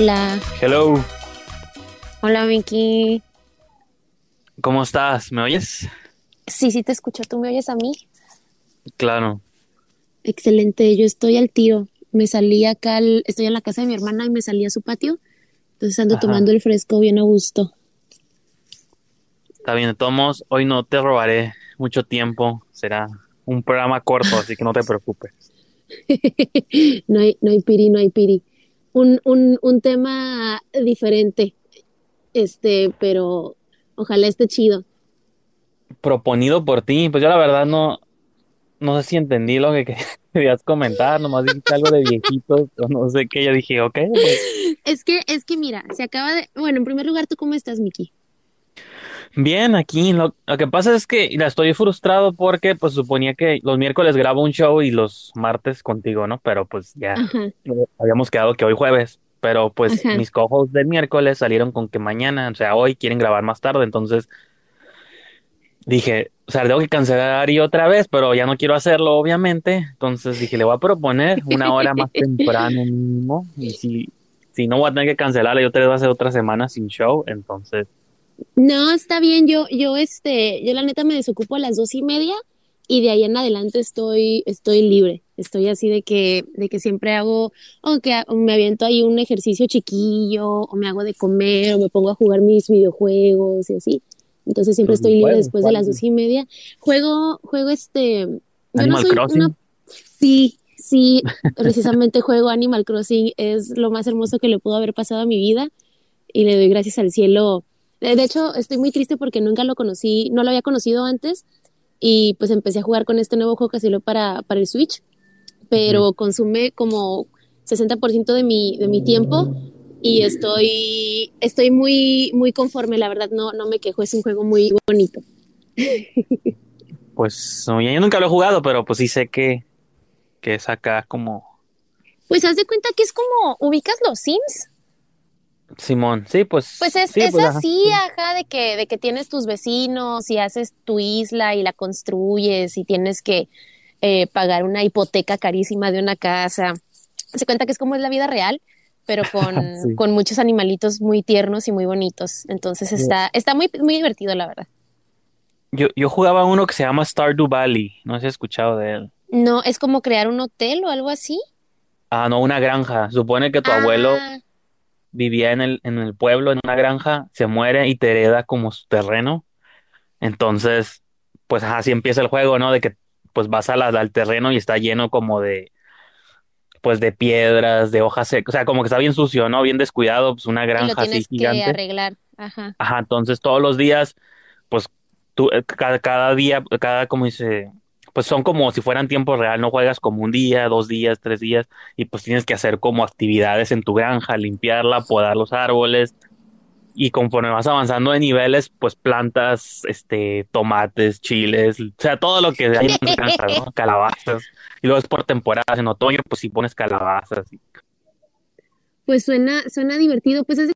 Hola. Hello, Hola, Vicky. ¿cómo estás? ¿Me oyes? Sí, sí te escucho. ¿Tú me oyes a mí? Claro. Excelente. Yo estoy al tiro. Me salí acá, al- estoy en la casa de mi hermana y me salí a su patio. Entonces ando Ajá. tomando el fresco bien a gusto. Está bien, modos, hoy no te robaré mucho tiempo. Será un programa corto, así que no te preocupes. No hay, no hay piri, no hay piri. Un, un, un tema diferente. Este, pero ojalá esté chido. Proponido por ti, pues yo la verdad no, no sé si entendí lo que que- querías comentar, nomás dijiste algo de viejitos, o no sé qué, yo dije, ok, pues, Es que, es que mira, se acaba de. Bueno, en primer lugar, ¿tú cómo estás, Miki? Bien, aquí, lo, lo que pasa es que la estoy frustrado porque pues suponía que los miércoles grabo un show y los martes contigo, ¿no? Pero pues ya eh, habíamos quedado que hoy jueves, pero pues mis cojos del miércoles salieron con que mañana, o sea, hoy quieren grabar más tarde, entonces dije, o sea, tengo que cancelar y otra vez, pero ya no quiero hacerlo, obviamente, entonces dije, le voy a proponer una hora más temprano mínimo, y si, si no voy a tener que cancelarla, yo te voy a hacer otra semana sin show, entonces, No, está bien, yo, yo, este, yo la neta me desocupo a las dos y media y de ahí en adelante estoy, estoy libre. Estoy así de que, de que siempre hago, o que me aviento ahí un ejercicio chiquillo, o me hago de comer, o me pongo a jugar mis videojuegos y así. Entonces siempre Tus estoy libre después de las dos y media. Juego, juego este, yo no Animal soy Crossing. una, sí, sí, precisamente juego Animal Crossing, es lo más hermoso que le pudo haber pasado a mi vida y le doy gracias al cielo. De de hecho, estoy muy triste porque nunca lo conocí, no lo había conocido antes y pues empecé a jugar con este nuevo juego que salió para, para el Switch, pero consume como 60% de mi, de mi tiempo y estoy, estoy muy, muy conforme, la verdad, no, no me quejo, es un juego muy bonito. pues, yo nunca lo he jugado, pero pues sí sé que, que es acá como Pues haz de cuenta que es como, ¿ubicas los Sims? Simón, sí, pues, Pues es, sí, es pues, así, sí. ajá, de que, de que tienes tus vecinos y haces tu isla y la construyes y tienes que eh, pagar una hipoteca carísima de una casa. Se cuenta que es como es la vida real, pero con, Sí. con muchos animalitos muy tiernos y muy bonitos. Entonces está, está muy, muy divertido, la verdad. Yo, yo jugaba uno que se llama Stardew Valley, no sé si has escuchado de él. No, es como crear un hotel o algo así. Ah, no, una granja. Supone que tu abuelo Ah, vivía en el, en el pueblo, en una granja, se muere y te hereda como su terreno. Entonces, pues así empieza el juego, ¿no? De que pues vas a la- al terreno y está lleno como de, pues de piedras, de hojas secas, o sea, como que está bien sucio, ¿no? Bien descuidado, pues una y lo granja así que gigante. arreglar. Ajá. Ajá, entonces todos los días, pues tú, eh, cada, cada día, cada, como dice, pues son como si fueran tiempo real, no juegas como un día, dos días, tres días, y pues tienes que hacer como actividades en tu granja, limpiarla, podar los árboles, y conforme vas avanzando de niveles, pues plantas, este, tomates, chiles, o sea, todo lo que hay en tu granja, ¿no? Calabazas, y luego es por temporadas, en otoño, pues si pones calabazas. y- Pues suena, suena divertido. Pues es de-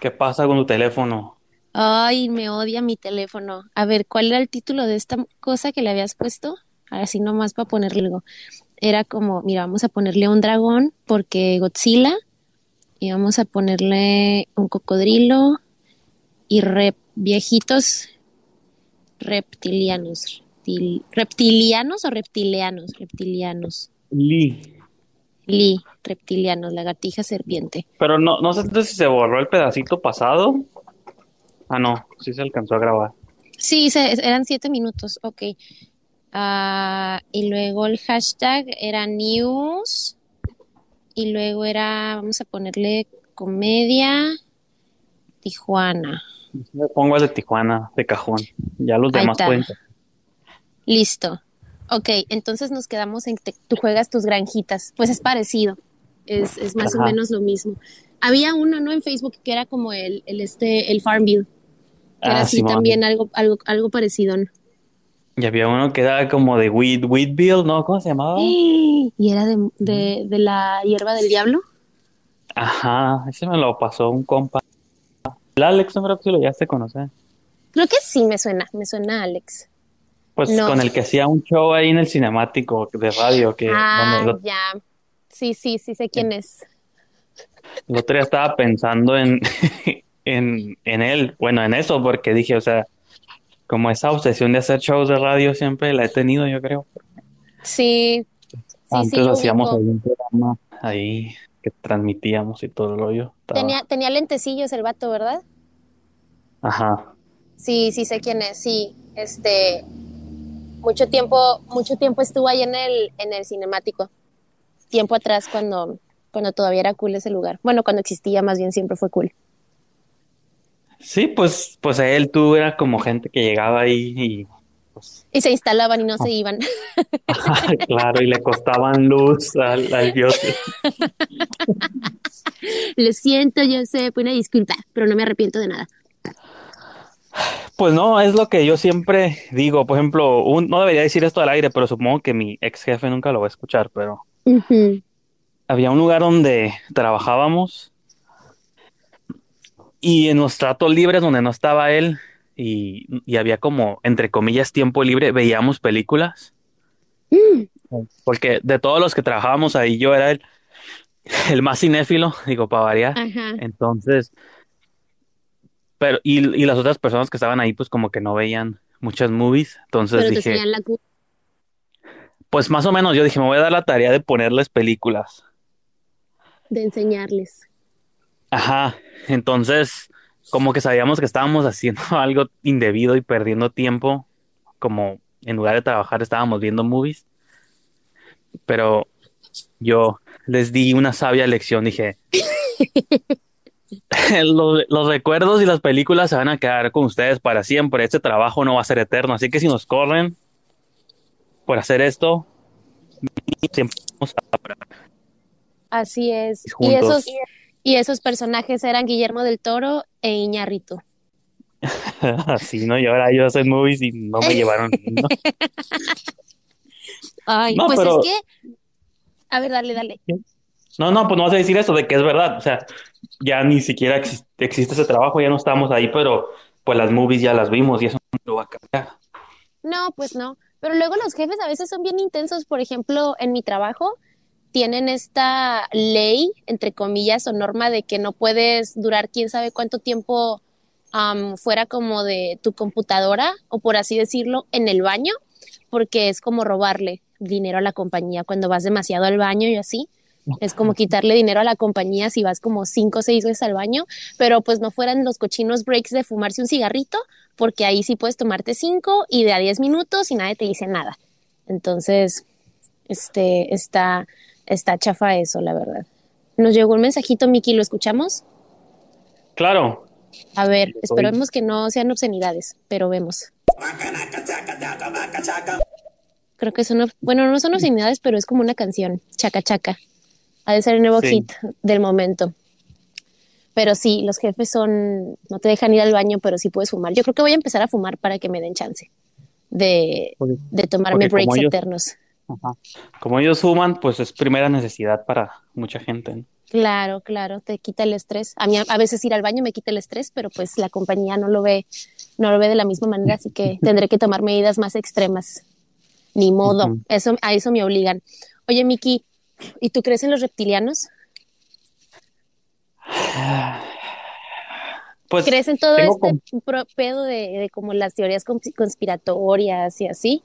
¿Qué pasa con tu teléfono? Ay, me odia mi teléfono. A ver, ¿cuál era el título de esta cosa que le habías puesto? Así nomás para ponerle algo. Era como, mira, vamos a ponerle un dragón porque Godzilla y vamos a ponerle un cocodrilo y rep viejitos reptilianos. Reptil- reptilianos o reptilianos, reptilianos. Lee. Li, reptilianos, lagartija serpiente. Pero no, no sé si se borró el pedacito pasado. Ah, no, sí se alcanzó a grabar. Sí, se- eran siete minutos, ok. Ah, y luego el hashtag era news. Y luego era, vamos a ponerle comedia Tijuana. Pongo el de Tijuana de cajón. Ya los demás pueden. Listo. Ok, entonces nos quedamos en que tú juegas tus granjitas. Pues es parecido. Es, es más o menos lo mismo. Había uno, ¿no? En Facebook que era como el, el este, el Farmville. Que era Ah, así también algo, algo, algo parecido, ¿no? Y había uno que era como de Weed, Weedville, ¿no? ¿Cómo se llamaba? Y era de, de, de la hierba del diablo. Ajá, ese me lo pasó un compa. El Alex, no creo que si lo llegaste a conocer. Creo que sí me suena, me suena a Alex. Pues No. con el que hacía un show ahí en el cinemático de radio, que ah, lo- ya. Sí, sí, sí sé quién es. El otro día estaba pensando en, en, en él, bueno, en eso, porque dije, o sea, como esa obsesión de hacer shows de radio siempre la he tenido, yo creo. Sí, sí, sí, Antes hacíamos algún programa ahí que transmitíamos y todo el rollo. Tenía, Estaba, tenía lentecillos el vato, ¿verdad? ajá. Sí, sí sé quién es, sí. Este, mucho tiempo, mucho tiempo estuvo ahí en el, en el cinemático. Tiempo atrás cuando, cuando todavía era cool ese lugar. Bueno, cuando existía más bien siempre fue cool. Sí, pues, pues él, tú era como gente que llegaba ahí y pues, Y se instalaban y no se iban. claro, y le costaban luz al, al dios. Lo siento, yo sé, una disculpa, pero no me arrepiento de nada. Pues no, es lo que yo siempre digo. Por ejemplo, un- no debería decir esto al aire, pero supongo que mi ex jefe nunca lo va a escuchar, pero había un lugar donde trabajábamos y en los tratos libres donde no estaba él y, y había como, entre comillas, tiempo libre, veíamos películas. Mm, Porque de todos los que trabajábamos ahí, yo era el, el más cinéfilo, digo, para variar. Ajá. Entonces, pero, y, y las otras personas que estaban ahí, pues como que no veían muchas movies. Entonces Pero dije, la pues más o menos yo dije, me voy a dar la tarea de ponerles películas. de enseñarles. Ajá. Entonces, como que sabíamos que estábamos haciendo algo indebido y perdiendo tiempo, como en lugar de trabajar estábamos viendo movies. Pero yo les di una sabia lección, dije, los, los recuerdos y las películas se van a quedar con ustedes para siempre. Este trabajo no va a ser eterno. Así que si nos corren por hacer esto, siempre vamos Así es. Y esos, y esos personajes eran Guillermo del Toro e Iñárritu. Así, ¿no? Y ahora yo hacer movies y no me llevaron. ¿no? Ay, No, pues pero- es que, a ver, dale, dale. No, no, pues no vas a decir eso de que es verdad. O sea, ya ni siquiera exis- existe ese trabajo, ya no estamos ahí, pero pues las movies ya las vimos y eso no lo va a cambiar. No, pues no. Pero luego los jefes a veces son bien intensos. Por ejemplo, en mi trabajo tienen esta ley, entre comillas, o norma de que no puedes durar quién sabe cuánto tiempo fuera como de tu computadora, o por así decirlo, en el baño, porque es como robarle dinero a la compañía cuando vas demasiado al baño y así. Es como quitarle dinero a la compañía si vas como cinco o seis veces al baño, pero pues no fueran los cochinos breaks de fumarse un cigarrito, porque ahí sí puedes tomarte cinco y de a diez minutos y nadie te dice nada. Entonces, este, está, está chafa eso, la verdad. Nos llegó un mensajito, Miki, ¿lo escuchamos? Claro, A ver, esperemos que no sean obscenidades, pero vemos. Creo que son, bueno, no son obscenidades, pero es como una canción, chaca chaca. Ha de ser el nuevo Sí. hit del momento. Pero sí, los jefes son, no te dejan ir al baño, pero sí puedes fumar. Yo creo que voy a empezar a fumar para que me den chance de, de tomarme porque breaks ellos- eternos. Ajá. Como ellos fuman, pues es primera necesidad para mucha gente. ¿no? Claro, claro, te quita el estrés. A mí a, veces ir al baño me quita el estrés, pero pues la compañía no lo ve, no lo ve de la misma manera, así que tendré que tomar medidas más extremas. Ni modo, eso, a eso me obligan. Oye, Miki, ¿y tú crees en los reptilianos? Pues ¿Crees en todo este pedo de, de como las teorías cons- conspiratorias y así?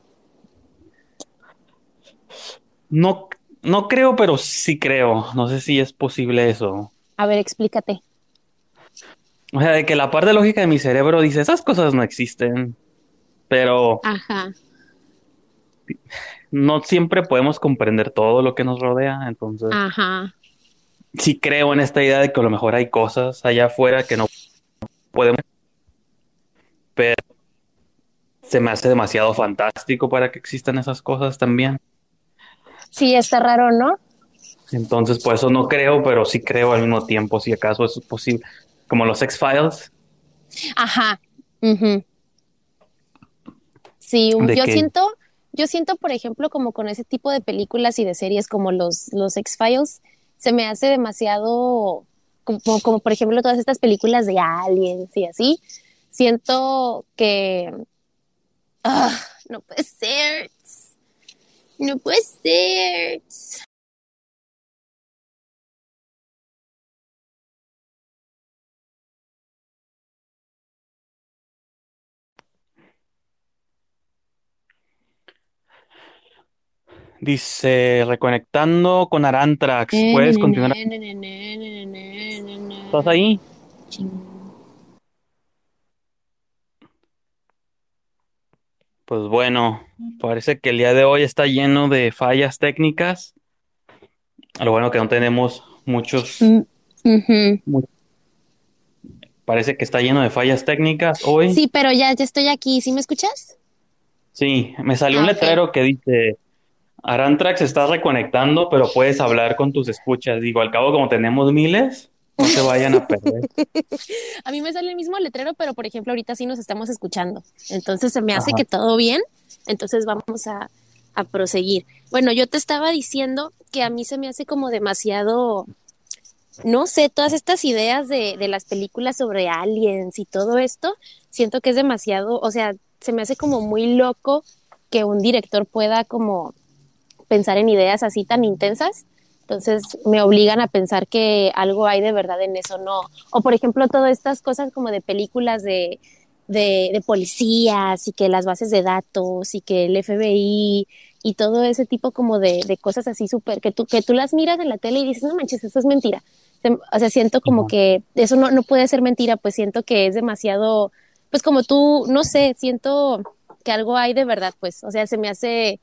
No, no creo, pero sí creo. No sé si es posible eso. A ver, explícate. O sea, de que la parte lógica de mi cerebro dice, esas cosas no existen, pero Ajá, no siempre podemos comprender todo lo que nos rodea. Entonces, ajá. sí creo en esta idea de que a lo mejor hay cosas allá afuera que no podemos, pero se me hace demasiado fantástico para que existan esas cosas también. Sí, está raro, ¿no? Entonces, por eso no creo, pero sí creo al mismo tiempo, si acaso es posible. Como los X-Files, Ajá. ujú. Sí, yo siento, yo siento, por ejemplo, como con ese tipo de películas y de series como los, los X-Files, se me hace demasiado, como, como por ejemplo todas estas películas de aliens y así. Siento que ah, no puede ser. No puede ser. Dice, reconectando con Arantrax. ¿Puedes eh, continuar? ¿Estás ahí? Pues bueno, parece que el día de hoy está lleno de fallas técnicas. Lo bueno que no tenemos muchos. mu- parece que está lleno de fallas técnicas hoy. Sí, pero ya, ya estoy aquí. ¿Sí me escuchas? Sí, me salió un Ah, ok. letrero que dice, Arantrax está reconectando, pero puedes hablar con tus escuchas. Digo, al cabo como tenemos miles, no se vayan a perder. A mí me sale el mismo letrero, pero por ejemplo, ahorita sí nos estamos escuchando. Entonces se me hace Ajá. que todo bien. Entonces vamos a, a proseguir. Bueno, yo te estaba diciendo que a mí se me hace como demasiado, no sé, todas estas ideas de, de las películas sobre aliens y todo esto, siento que es demasiado, o sea, se me hace como muy loco que un director pueda como pensar en ideas así tan intensas. Entonces me obligan a pensar que algo hay de verdad en eso, ¿no? O por ejemplo, todas estas cosas como de películas de, de, de policías y que las bases de datos y que el FBI y todo ese tipo como de, de cosas así súper, que tú, que tú las miras en la tele y dices, no manches, eso es mentira. O sea, siento como que eso no, no puede ser mentira, pues siento que es demasiado, pues como tú, no sé, siento que algo hay de verdad, pues, o sea, se me hace,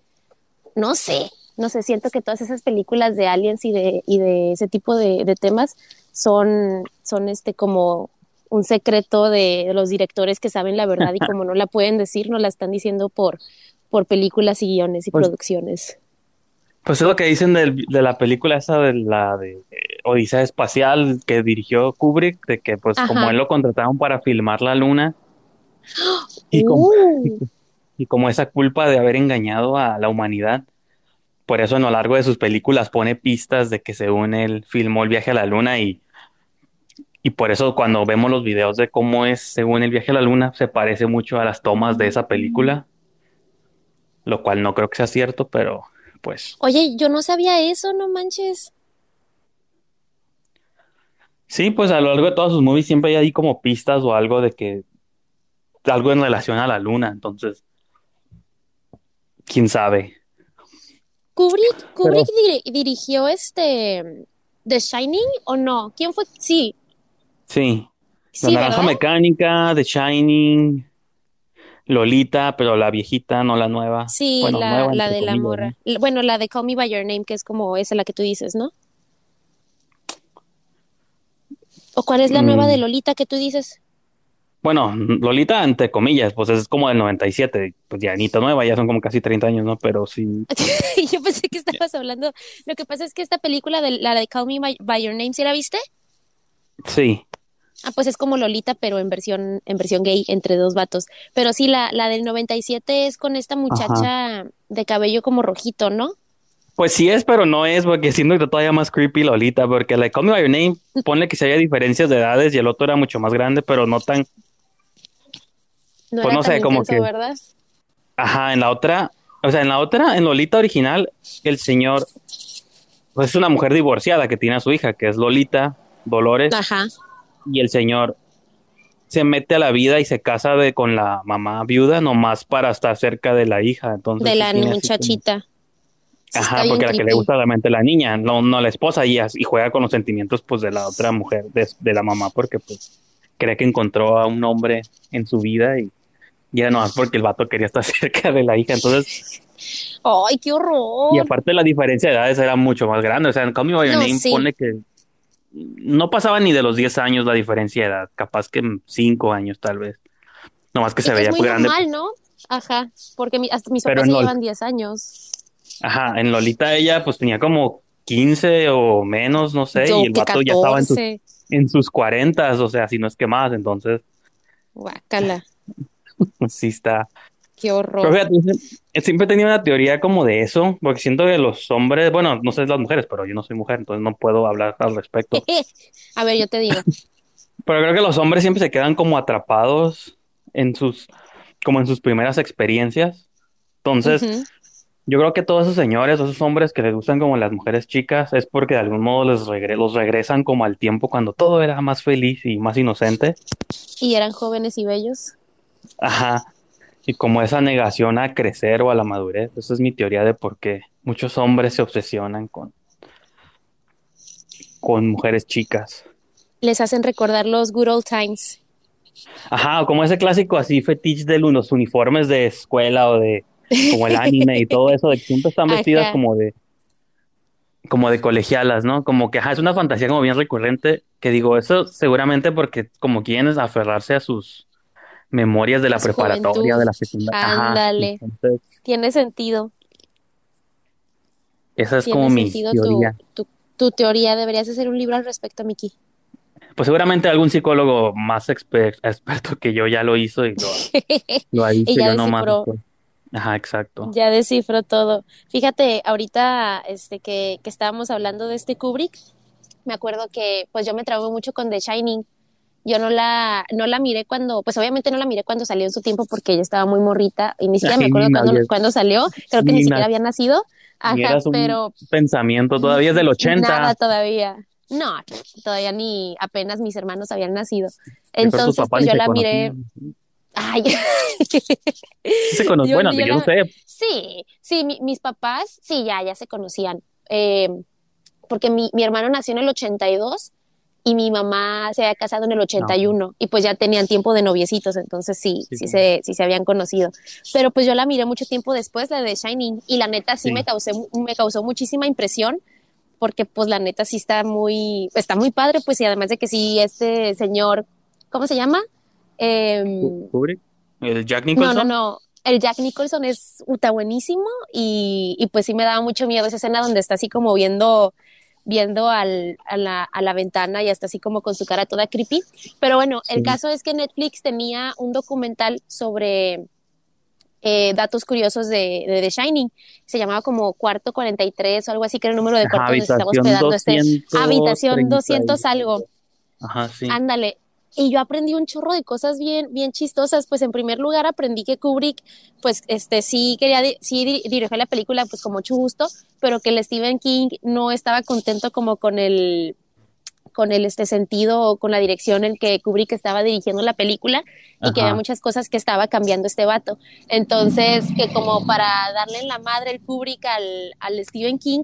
no sé, no sé, siento que todas esas películas de aliens y de, y de ese tipo de, de temas son, son este como un secreto de los directores que saben la verdad y como no la pueden decir, no la están diciendo por, por películas y guiones y Pues- producciones. Pues es lo que dicen del- de la película esa de la de Odisea Espacial que dirigió Kubrick, de que pues Ajá. como él lo contrataron para filmar la luna y como, Uh, y como esa culpa de haber engañado a la humanidad, por eso a lo largo de sus películas pone pistas de que según él filmó el viaje a la luna y, y por eso cuando vemos los videos de cómo es según el viaje a la luna se parece mucho a las tomas de esa película, lo cual no creo que sea cierto, pero pues oye, yo no sabía eso, no manches. Sí, pues a lo largo de todas sus movies siempre hay ahí como pistas o algo de que algo en relación a la luna, entonces, quién sabe. Kubrick, Kubrick diri- dirigió este The Shining o no? ¿Quién fue? Sí, Sí, La sí, Naranja ¿verdad? Mecánica, The Shining, Lolita, pero la viejita, no la nueva. Sí, Bueno, la, nueva la entre de la morra. Bueno, la de Call Me By Your Name, que es como esa la que tú dices, ¿no? ¿O cuál es la nueva de Mm, Lolita que tú dices? Bueno, Lolita entre comillas, pues es como del 97, pues ya Anita nueva, ya son como casi 30 años, ¿no? Pero sí, Yo pensé que estabas hablando. Lo que pasa es que esta película de la de Call Me By, Your Name, ¿sí la viste? sí. Ah, pues es como Lolita, pero en versión, en versión gay, entre dos vatos. Pero sí, la, la del 97 es con esta Ajá. muchacha de cabello como rojito, ¿no? Pues sí es, pero no es, porque siento que todavía más creepy Lolita, porque la de Call Me By Your Name, ponle que si haya diferencias de edades y el otro era mucho más grande, pero no tan, No pues no sé, como intenso, que, ¿verdad? ajá, en la otra, o sea, en la otra, en Lolita original, el señor, pues es una mujer divorciada que tiene a su hija, que es Lolita Dolores, Ajá. y el señor se mete a la vida y se casa de, con la mamá viuda nomás para estar cerca de la hija, entonces De la como- muchachita. Está Ajá, porque la que le gusta realmente la niña, no, no la esposa, y juega con los sentimientos pues de la otra mujer, de, de la mamá, porque pues cree que encontró a un hombre en su vida y, y era nomás porque el vato quería estar cerca de la hija. Entonces, ¡Ay, qué y horror! aparte la diferencia de edades era mucho más grande. O sea, en Call Me By Your No, Name sí. pone que no pasaba ni de los 10 años la diferencia de edad, capaz que 5 años tal vez. Nomás que Y se es veía muy muy grande. normal, ¿no? Ajá, porque mi- hasta mis papás llevan 10 años. Ajá, en Lolita ella pues tenía como 15 o menos, no sé, Yo y el vato ya estaba en sus, 14. en sus 40, o sea, si no es que más, entonces Guácala, sí está. qué Pero horror. fíjate, siempre he tenido una teoría como de eso, porque siento que los hombres, bueno, no sé las mujeres, pero yo no soy mujer, entonces no puedo hablar al respecto. A ver, yo te digo. Pero creo que los hombres siempre se quedan como atrapados en sus, como en sus primeras experiencias. Entonces, yo creo que todos esos señores, esos hombres que les gustan como las mujeres chicas, es porque de algún modo les regre- los regresan como al tiempo cuando todo era más feliz y más inocente. Y eran jóvenes y bellos. Ajá. Y como esa negación a crecer o a la madurez. Esa es mi teoría de por qué muchos hombres se obsesionan con, con mujeres chicas. Les hacen recordar los good old times. Ajá, como ese clásico así fetiche de los uniformes de escuela o de como el anime y todo eso, de que siempre están vestidas Ajá. como de como de colegialas, ¿no? Como que ajá, es una fantasía como bien recurrente, que digo, eso seguramente porque como quieren aferrarse a sus memorias de la preparatoria, juventud. de la secundaria. Ándale. entonces Tiene sentido. esa es como mi sentido tu, teoría. tu, tu teoría. Deberías hacer un libro al respecto, Miki. Pues seguramente algún psicólogo más exper- experto que yo ya lo hizo y lo, lo ha Y dicho, ya yo nomás. Ajá, exacto. ya descifró todo. Fíjate, ahorita este que, que estábamos hablando de este Kubrick, me acuerdo que pues yo me traumé mucho con The Shining. Yo no la, no la miré cuando, pues obviamente no la miré cuando salió en su tiempo porque ella estaba muy morrita y ni siquiera me acuerdo nadie, cuándo salió, creo que ni ni, siquiera había nacido. Ajá, pero pensamiento, todavía es del nada 80. todavía. No, todavía ni apenas mis hermanos habían nacido. Entonces, pues yo la miré, conocían. ay, se cono- yo, bueno, yo yo la, sé, sí, sí, mi- mis papás, sí, ya, ya se conocían. Eh, porque mi, mi hermano nació en el 82 y mi mamá se había casado en el no, pues, 81 y pues ya tenían tiempo de noviecitos, entonces sí, sí, sí se, sí se habían conocido. Pero pues yo la miré mucho tiempo después, la de Shining, y la neta sí me sí. causé, me causó muchísima impresión porque pues la neta sí está muy, está muy padre, pues y además de que sí, este señor, ¿cómo se llama? Kubrick, el Jack no, no, Nicholson. no. El Jack Nicholson es uta buenísimo y, y pues sí me daba mucho miedo esa escena donde está así como viendo, viendo al, a la, a la ventana y está así como con su cara toda creepy. Pero bueno, el Sí. caso es que Netflix tenía un documental sobre eh, datos curiosos de, de The Shining. Se llamaba como Cuarto 43 o algo así, que era el número de cuarto donde habitación hospedando este habitación 230 200 y... algo. Ajá, sí. Ándale. Y yo aprendí un chorro de cosas bien, bien chistosas. Pues en primer lugar aprendí que Kubrick, pues este sí quería, di- sí di- dirigió la película pues con mucho gusto, pero que el Stephen King no estaba contento como con el, con el este sentido o con la dirección en que Kubrick estaba dirigiendo la película y que había muchas cosas que estaba cambiando este vato. Entonces, que como para darle en la madre el Kubrick al, al Stephen King,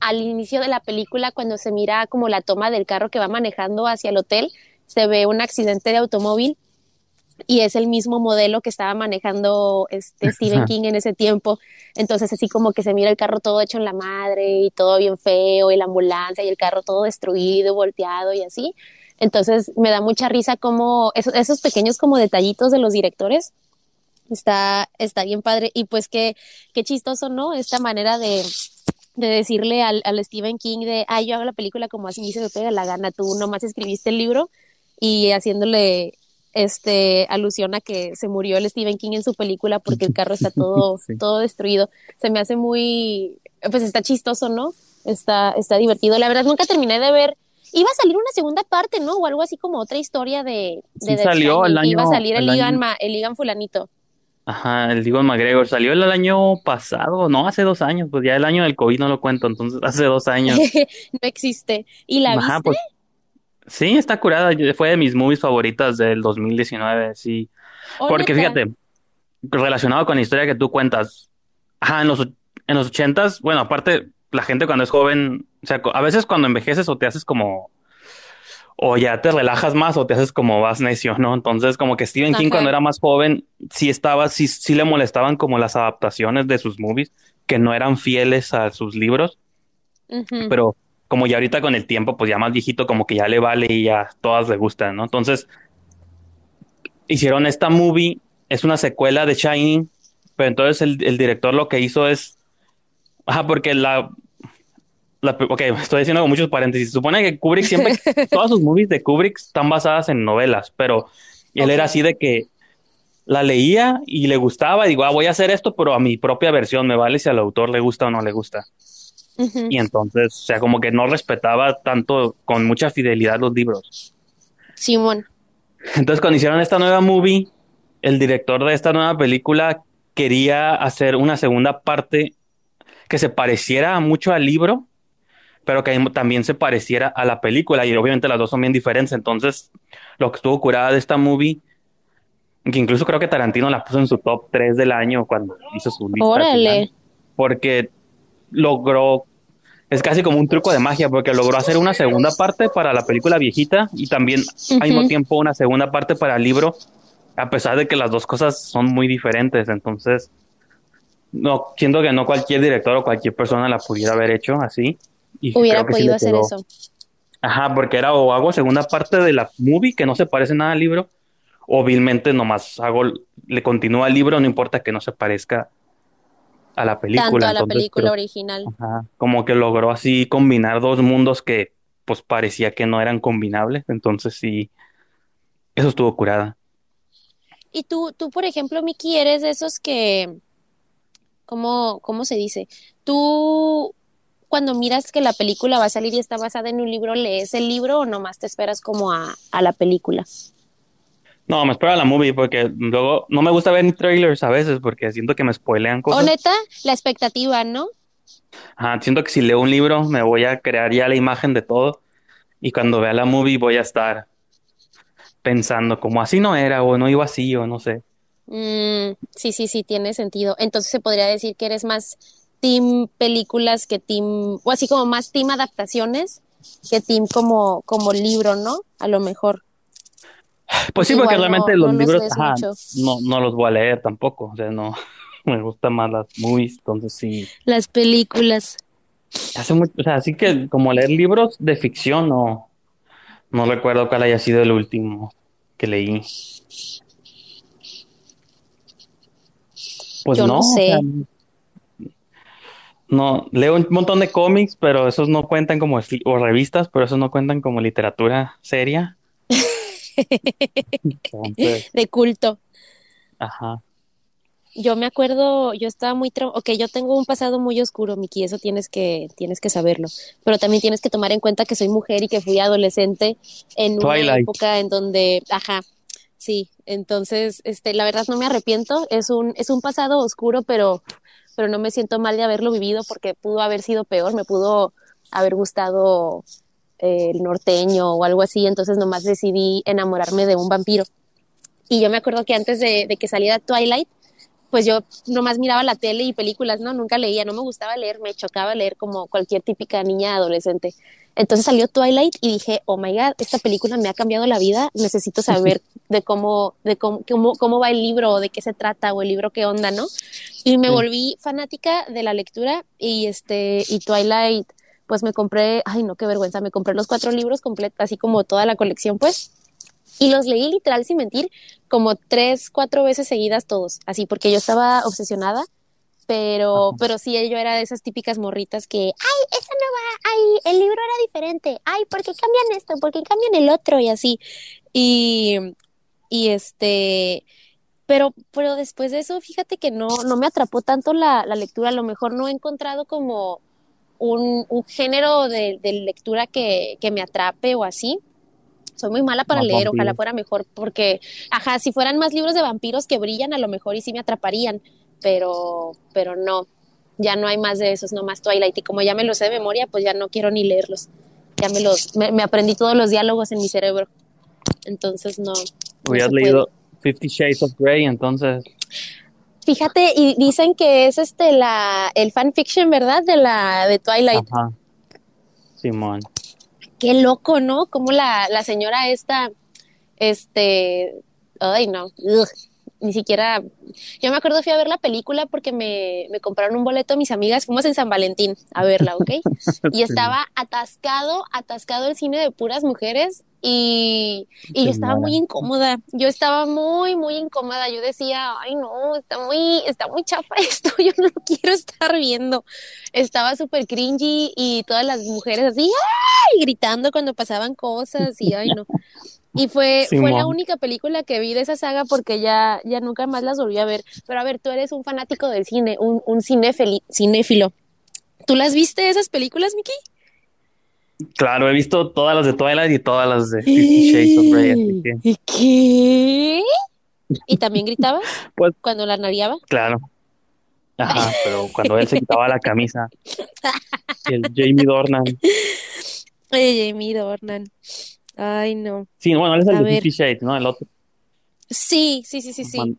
al inicio de la película, cuando se mira como la toma del carro que va manejando hacia el hotel, se ve un accidente de automóvil y es el mismo modelo que estaba manejando este Stephen King en ese tiempo. Entonces así como que se mira el carro todo hecho en la madre y todo bien feo y la ambulancia y el carro todo destruido, volteado y así. Entonces me da mucha risa como esos, esos pequeños como detallitos de los directores. Está, está bien padre. Y pues qué, qué chistoso, ¿no? Esta manera de, de decirle al, al Stephen King de, ay, yo hago la película como así se me pega la gana, tú nomás escribiste el libro y haciéndole este alusión a que se murió el Stephen King en su película porque el carro está todo, Sí. todo destruido. Se me hace muy, pues está chistoso, ¿no? Está, está divertido. La verdad, nunca terminé de ver. Iba a salir una segunda parte, ¿no? O algo así como otra historia de, de Sí salió el que iba a año, salir el el Igan, año, Ma- el Igan fulanito. ajá, el Ewan McGregor salió el año pasado, no, hace dos años, pues ya el año del COVID no lo cuento, entonces hace dos años. no existe. ¿Y la Ajá, viste? pues sí, está curada, fue de mis movies favoritas del 2019, sí. ¿O Porque neta? fíjate, relacionado con la historia que tú cuentas, ajá, en los, en los ochentas, bueno, aparte, la gente cuando es joven, o sea, a veces cuando envejeces o te haces como, o ya te relajas más o te haces como más necio, ¿no? Entonces, como que Stephen King cuando era más joven, sí estaba, sí, sí le molestaban como las adaptaciones de sus movies, que no eran fieles a sus libros, pero como ya ahorita con el tiempo, pues ya más viejito, como que ya le vale y ya todas le gustan, ¿no? Entonces, hicieron esta movie, es una secuela de Shining, pero entonces el, el director lo que hizo es, ajá, porque la, la, ok, estoy diciendo con muchos paréntesis, supone que Kubrick siempre, todas sus movies de Kubrick están basadas en novelas, pero él era así de que la leía y le gustaba y digo, ah, voy a hacer esto, pero a mi propia versión, me vale si al autor le gusta o no le gusta. Y entonces, o sea, como que no respetaba tanto, con mucha fidelidad los libros. Simón. Entonces, cuando hicieron esta nueva movie, el director de esta nueva película quería hacer una segunda parte que se pareciera mucho al libro, pero que también se pareciera a la película. Y obviamente las dos son bien diferentes. Entonces, lo que estuvo curada de esta movie, que incluso creo que Tarantino la puso en su top 3 del año cuando hizo su lista final, Órale. porque logró, es casi como un truco de magia, porque logró hacer una segunda parte para la película viejita y también al mismo tiempo una segunda parte para el libro, a pesar de que las dos cosas son muy diferentes. Entonces, no, siento que no cualquier director o cualquier persona la pudiera haber hecho así. Y Hubiera podido hacer eso. Ajá, porque era o hago segunda parte de la movie que no se parece nada al libro, o vilmente nomás hago, le continúa al libro, no importa que no se parezca a la película. Tanto a la película original. Ajá, como que logró así combinar dos mundos que pues parecía que no eran combinables, entonces sí, eso estuvo curada. Y tú, tú por ejemplo, Miki, eres de esos que, ¿cómo, cómo se dice? Tú cuando miras que la película va a salir y está basada en un libro, ¿lees el libro o nomás te esperas como a, a la película? No, me espero a la movie porque luego no me gusta ver ni trailers a veces porque siento que me spoilean cosas. O neta, la expectativa, ¿no? Ajá, siento que si leo un libro me voy a crear ya la imagen de todo y cuando vea la movie voy a estar pensando como así no era o no iba así o no sé. Mm, sí, sí, sí, tiene sentido. Entonces se podría decir que eres más team películas que team, o así como más team adaptaciones que team como, como libro, ¿no? A lo mejor. Pues sí, porque realmente los libros no, no los voy a leer tampoco, o sea, no, me gustan más las movies, entonces sí. Las películas. Hace mucho, o sea, así que como leer libros de ficción, no, no recuerdo cuál haya sido el último que leí. Pues no, sé. no, leo un montón de cómics, pero esos no cuentan como, o revistas, pero esos no cuentan como literatura seria. De culto. Ajá. Yo me acuerdo, yo estaba muy, ok, yo tengo un pasado muy oscuro, Miki, eso tienes que, tienes que saberlo, pero también tienes que tomar en cuenta que soy mujer y que fui adolescente en una época en donde, ajá, sí, entonces, este, la verdad no me arrepiento, es un, es un pasado oscuro, pero, pero no me siento mal de haberlo vivido porque pudo haber sido peor, me pudo haber gustado el norteño o algo así, entonces nomás decidí enamorarme de un vampiro. Y yo me acuerdo que antes de, que saliera Twilight, pues yo nomás miraba la tele y películas, ¿no? Nunca leía, no me gustaba leer, me chocaba leer como cualquier típica niña adolescente. Entonces salió Twilight y dije, oh my god, esta película me ha cambiado la vida, necesito saber de cómo, de cómo, cómo, va el libro, de qué se trata, o el libro qué onda, ¿no? Y me volví fanática de la lectura y este, y Twilight pues me compré, ay no, qué vergüenza, me compré los cuatro libros completos, así como toda la colección, pues, y los leí literal, sin mentir, como tres, cuatro veces seguidas todos, así, porque yo estaba obsesionada, pero, pero sí, yo era de esas típicas morritas que, ay, esa no va, ay, el libro era diferente, ay, ¿por qué cambian esto? ¿Por qué cambian el otro? Y así, y, y este, pero, pero después de eso, fíjate que no, no me atrapó tanto la, la lectura, a lo mejor no he encontrado como un, género de, lectura que, me atrape o así. Soy muy mala para leer, ojalá fuera mejor, porque, ajá, si fueran más libros de vampiros que brillan, a lo mejor y sí me atraparían, pero, pero no, ya no hay más de esos, no más Twilight. Y como ya me los sé de memoria, pues ya no quiero ni leerlos. Ya me los, me, aprendí todos los diálogos en mi cerebro. Entonces no. Hubieras leído Fifty Shades of Grey, entonces. Fíjate, y dicen que es este la el fanfiction, ¿verdad? De la de Twilight. Ajá. Simón. Qué loco, ¿no? Como la, la señora esta, este, ay no, ni siquiera, yo me acuerdo fui a ver la película porque me, me compraron un boleto mis amigas, fuimos en San Valentín a verla, ¿ok? Y estaba atascado, atascado el cine de puras mujeres y, y yo estaba muy incómoda, yo estaba muy, muy incómoda, yo decía, ay no, está muy, está muy chafa esto, yo no lo quiero estar viendo. Estaba súper cringy y todas las mujeres así, ¡ay! gritando cuando pasaban cosas y ay no. Y fue, fue la única película que vi de esa saga porque ya, ya nunca más las volví a ver. Pero a ver, tú eres un fanático del cine, un, un cinéfilo. ¿Tú las viste esas películas, Miki? Claro, he visto todas las de Twilight y todas las de Fifty Shades of Grey. ¿Y ¿Qué? ¿Y también gritaba? pues, cuando la nariaba. Claro. Ajá, pero cuando él se quitaba la camisa. El Jamie Dornan. Oye, Jamie Dornan. Ay, no. Sí, bueno, él es el de Fifty Shades, ¿no? El otro. Sí, sí, sí, sí, sí.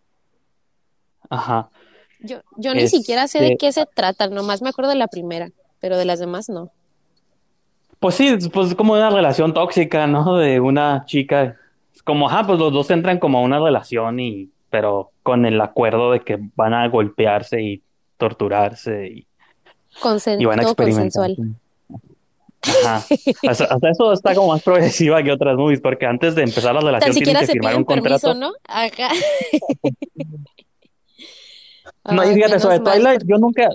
Ajá. Yo, yo ni siquiera sé de este qué se trata, nomás me acuerdo de la primera, pero de las demás no. Pues sí, pues como una relación tóxica, ¿no? De una chica. Como, ajá, pues los dos entran como a una relación y, pero con el acuerdo de que van a golpearse y torturarse y, y van a experimentar. Ajá. Hasta, eso está como más progresiva que otras movies, porque antes de empezar la relación tienen que firmar un contrato. ¿no? Ajá. no, y fíjate, sobre Twilight, yo nunca,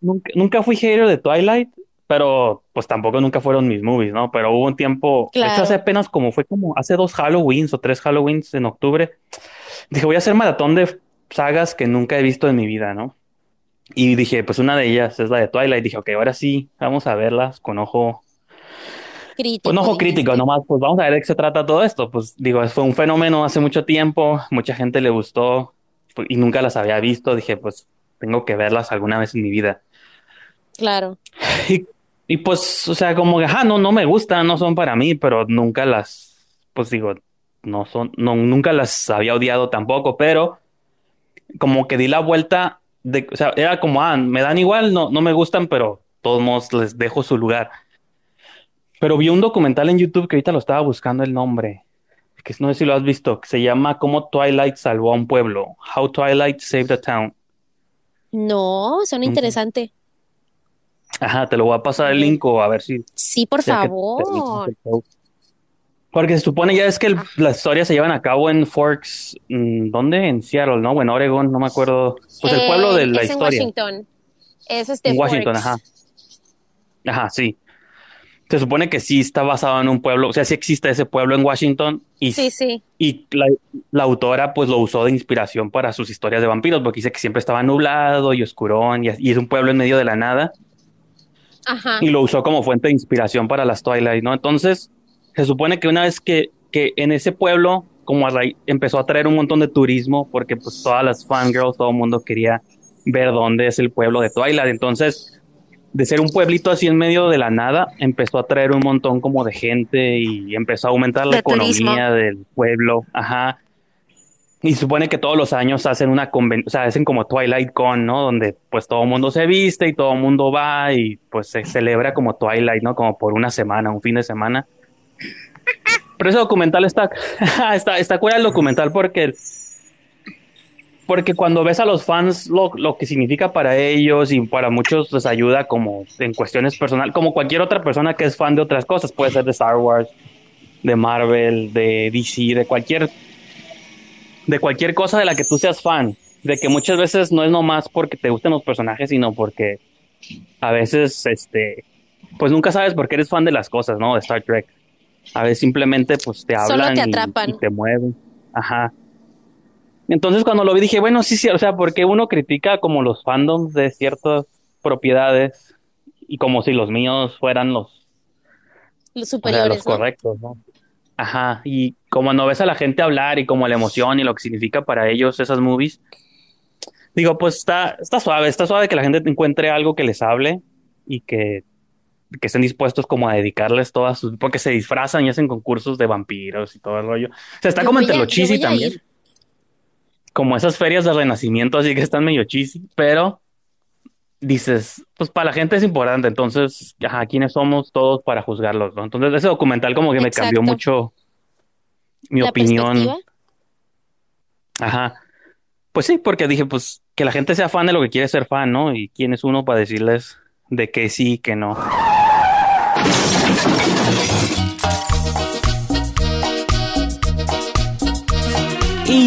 nunca, nunca fui hater de Twilight, pero pues tampoco nunca fueron mis movies, ¿no? Pero hubo un tiempo, de hecho hace apenas como fue como hace dos Halloweens o tres Halloweens en octubre, dije voy a hacer maratón de sagas que nunca he visto en mi vida, ¿no? Y dije, pues una de ellas es la de Twilight. Dije, ok, ahora sí, vamos a verlas con ojo crítico. Con ojo crítico, nomás, pues vamos a ver de qué se trata todo esto. Pues digo, fue un fenómeno hace mucho tiempo, mucha gente le gustó pues, y nunca las había visto. Dije, pues tengo que verlas alguna vez en mi vida. Claro. Y, y pues, o sea, como que, ajá, no, no me gustan, no son para mí, pero nunca las, pues digo, no son, no, nunca las había odiado tampoco, pero como que di la vuelta de, o sea, era como, ah, me dan igual, no, no me gustan, pero todos modos les dejo su lugar. Pero vi un documental en YouTube que ahorita lo estaba buscando el nombre, que no sé si lo has visto, que se llama Cómo Twilight salvó a un pueblo, How Twilight Saved a Town. No, suena interesante. Ajá, te lo voy a pasar el link o a ver si. Sí, por favor. Porque se supone ya es que las historias se llevan a cabo en Forks, mm, ¿dónde? En Seattle, ¿no? O en Oregon, no me acuerdo. Pues el pueblo de la es historia. En Washington. Es este en Washington, ajá. Ajá, sí. Se supone que sí está basado en un pueblo, o sea, sí existe ese pueblo en Washington. Y, sí, sí. Y la, autora pues lo usó de inspiración para sus historias de vampiros, porque dice que siempre estaba nublado y oscurón y, y es un pueblo en medio de la nada. Ajá. Y lo usó como fuente de inspiración para las Twilight, ¿no? Entonces, se supone que una vez que, que en ese pueblo, como empezó a traer un montón de turismo, porque pues todas las fangirls, todo el mundo quería ver dónde es el pueblo de Twilight. Entonces, de ser un pueblito así en medio de la nada, empezó a traer un montón como de gente y empezó a aumentar la economía del pueblo. Ajá. Y supone que todos los años hacen una convención, o sea, hacen como Twilight Con, ¿no? Donde pues todo el mundo se viste y todo el mundo va y pues se celebra como Twilight, ¿no? Como por una semana, un fin de semana. Pero ese documental está, está, está cuida el documental porque, porque cuando ves a los fans lo, lo, que significa para ellos y para muchos les ayuda como en cuestiones personales, como cualquier otra persona que es fan de otras cosas, puede ser de Star Wars, de Marvel, de DC, de cualquier, de cualquier cosa de la que tú seas fan, de que muchas veces no es nomás porque te gusten los personajes, sino porque a veces, este, pues nunca sabes por qué eres fan de las cosas, ¿no? De Star Trek. A veces simplemente pues te hablan Y, te mueven. Ajá. Entonces cuando lo vi dije, bueno, sí, sí, o sea, porque uno critica como los fandoms de ciertas propiedades y como si los míos fueran los, los superiores, los correctos, ¿no? Ajá, y como no ves a la gente hablar y como la emoción y lo que significa para ellos esas movies, digo, pues está, está suave, está suave que la gente encuentre algo que les hable y que que estén dispuestos como a dedicarles todas sus, porque se disfrazan y hacen concursos de vampiros y todo el rollo. O sea, está como entre lo cheesy también. Como esas ferias de renacimiento, así que están medio cheesy, pero dices, pues para la gente es importante, entonces, ajá, ¿quiénes somos todos para juzgarlos? ¿no? Entonces, ese documental como que me cambió mucho mi opinión. Ajá. Pues sí, porque dije, pues que la gente sea fan de lo que quiere ser fan, ¿no? Y quién es uno para decirles de que sí, que no.